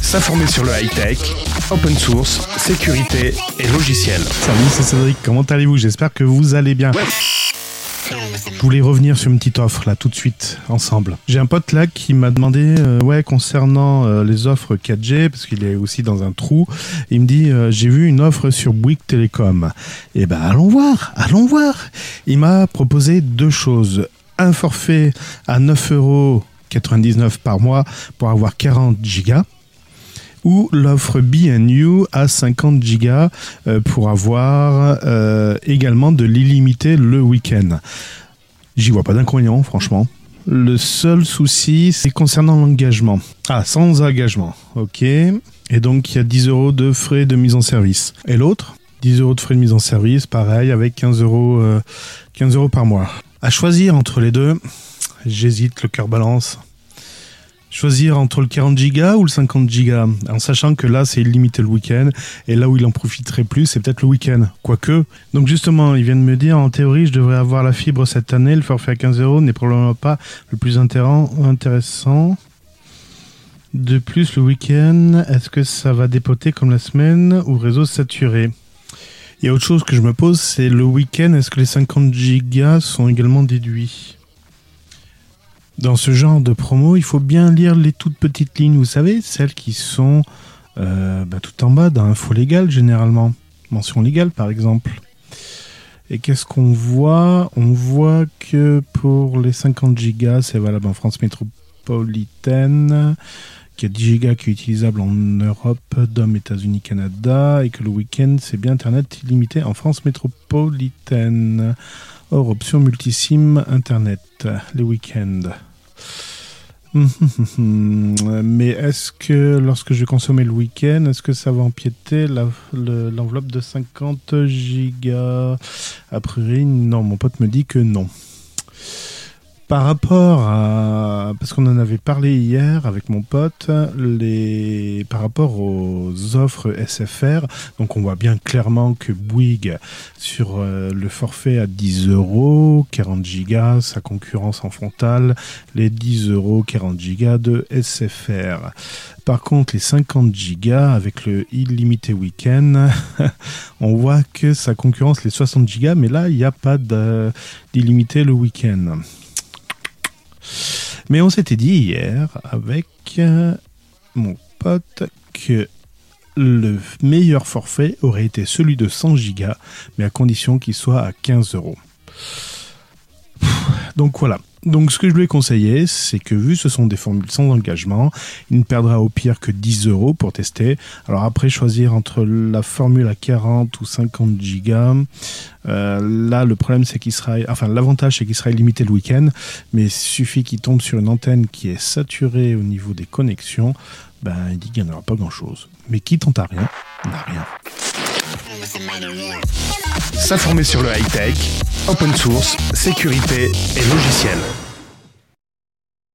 S'informer sur le high-tech, open source, sécurité et logiciel. Salut, c'est Cédric. Comment allez-vous? J'espère que vous allez bien. Je voulais revenir sur une petite offre là tout de suite ensemble. J'ai un pote là qui m'a demandé euh, ouais concernant euh, les offres 4G parce qu'il est aussi dans un trou. Il me dit euh, j'ai vu une offre sur Bouygues Télécom. Et ben allons voir, allons voir. Il m'a proposé deux choses. Un forfait à 9 euros 99 par mois pour avoir 40 gigas ou l'offre BNU à 50 gigas euh, pour avoir euh, également de l'illimité le week-end. J'y vois pas d'inconvénient, franchement. Le seul souci, c'est concernant l'engagement. Ah, sans engagement, ok. Et donc, il y a 10 euros de frais de mise en service. Et l'autre? 10 euros de frais de mise en service, pareil, avec 15 euros, 15 euh, euros par mois. À choisir entre les deux, j'hésite, le cœur balance. Choisir entre le 40 Go ou le 50 Go, en sachant que là c'est illimité le week-end, et là où il en profiterait plus, c'est peut-être le week-end. Quoique. Donc justement, ils viennent me dire, en théorie, je devrais avoir la fibre cette année, le forfait à 15 euros n'est probablement pas le plus intéressant. De plus, le week-end, est-ce que ça va dépoter comme la semaine ou réseau saturé? Il y a autre chose que je me pose, c'est le week-end, est-ce que les 50 gigas sont également déduits? Dans ce genre de promo, il faut bien lire les toutes petites lignes, vous savez, celles qui sont euh, bah, tout en bas d'un info légal généralement. Mention légale par exemple. Et qu'est-ce qu'on voit? On voit que pour les 50 gigas, c'est valable en France métropolitaine, qu'il y a 10 gigas qui est utilisable en Europe, DOM, États-Unis, Canada, et que le week-end, c'est bien Internet illimité en France métropolitaine. Hors option multisim Internet, les week-ends. Mais est-ce que lorsque je consommer le week-end, est-ce que ça va empiéter l'enveloppe de 50 gigas? A priori, non. Mon pote me dit que non. Par rapport à, parce qu'on en avait parlé hier avec mon pote, les, par rapport aux offres SFR, donc on voit bien clairement que Bouygues, sur euh, le forfait à 10 euros, 40 gigas, sa concurrence en frontale, les 10 euros, 40 gigas de SFR. Par contre, les 50 gigas avec le illimité week-end, on voit que ça concurrence les 60 gigas, mais là, il n'y a pas d'illimité le week-end. Mais on s'était dit hier avec euh, mon pote que le meilleur forfait aurait été celui de 100 gigas, mais à condition qu'il soit à 15 euros. Donc voilà, donc ce que je lui ai conseillé, c'est que vu ce sont des formules sans engagement, il ne perdra au pire que 10 euros pour tester. Alors après, choisir entre la formule à 40 ou 50 gigas, euh, là le problème c'est qu'il sera, enfin l'avantage c'est qu'il sera illimité le week-end, mais il suffit qu'il tombe sur une antenne qui est saturée au niveau des connexions, ben il dit qu'il n'y en aura pas grand-chose. Mais qui tente à rien, n'a rien. S'informer sur le high-tech, open source, sécurité et logiciel.